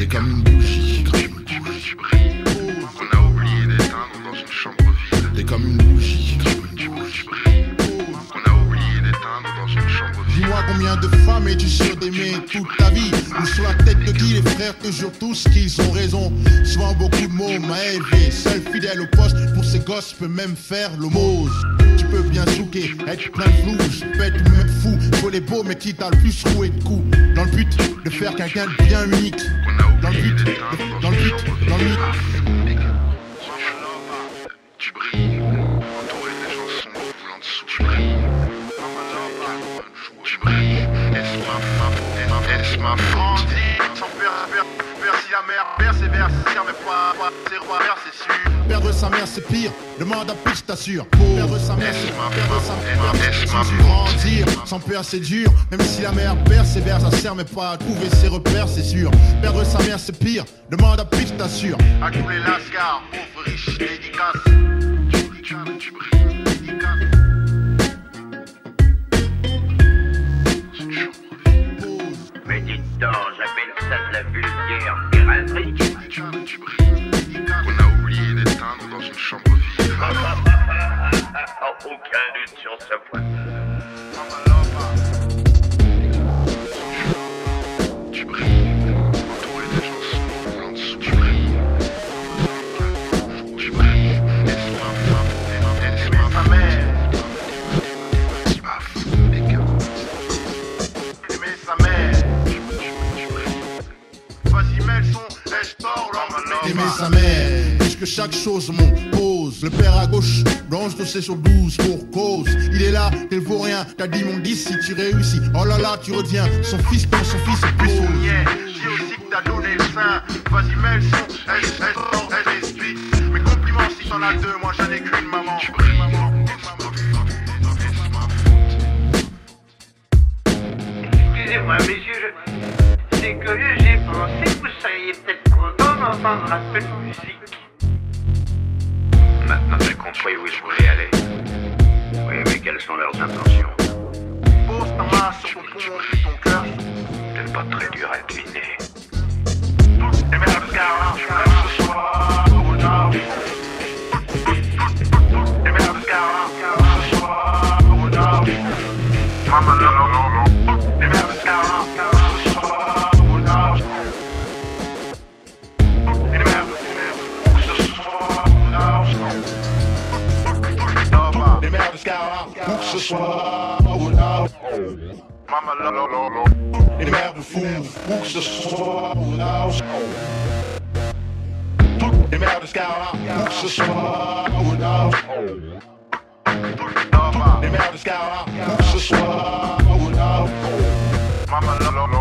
est comme une bougie qui brille. Qu'on a oublié d'éteindre dans une chambre vide. Est comme une bougie qui brille. Qu'on a oublié d'éteindre dans une chambre vide. Dis-moi combien de femmes es-tu sûr d'aimer toute ta vie? Ou sur la tête de qui les frères te jurent tous qu'ils ont raison? Souvent beaucoup de mots m'a élevé. Seul fidèle au poste pour ces gosses peut même faire l'homose Tu peux bien souquer, être plein de blues, bête ou même fou, faut les beaux mais qui t'a le plus roué de coups, dans le but de faire quelqu'un de bien unique. Qu'on a Dans le oublié but, d'éteindre de- dans dans le une but, chambre dans le vide. Sa mère c'est pire, demande à plus je t'assure. Perdre sa mère c'est perdre sa mère. Grandir Sans père c'est dur, même si la mère persévère Ça sert mais pas à trouver ses repères c'est sûr. Perdre sa mère c'est pire, demande à plus je t'assure. À tous les lascars, pauvres, riches, dédicaces. Tu brilles, Dédicaces. une chambre Mais dites donc, j'appelle ça de la vulgaire piraterie. Une chambre. Aucun doute sur ce point. Tu brilles, entouré des souffrir. Tu brilles, Ta faute mère, aimer sa mère. Vas-y, mets le son, Aimer sa mère, puisque chaque chose mon pose Le père à gauche, blanche de ses sur 12 pour cause Il est là, il vaut rien, t'as dit mon 10 si tu réussis Oh là là, tu reviens, son fils dans son fils pose niais, dis aussi que t'as donné le sein. Vas-y, mets le son, tort, laisse l'esprit. Mes compliments, si t'en as deux, moi j'en ai qu'une, maman. Excusez-moi, messieurs, je... c'est curieux, j'ai pensé que vous seriez peut-être content d'entendre un peu de musique. Maintenant, j'ai compris où je voulais aller. Oui, mais quelles sont leurs intentions Pose ta main sur ton poumon et ton cœur. C'est pas très dur à deviner. Et mets la scar, ce scout. Boots are swallowed out. Mama lo lo lo lo. In the mountain food, boots are swallowed out. In the mountain scout. Boots are swallowed out. In the mountain scout. Boots are swallowed. Mama lo lo lo.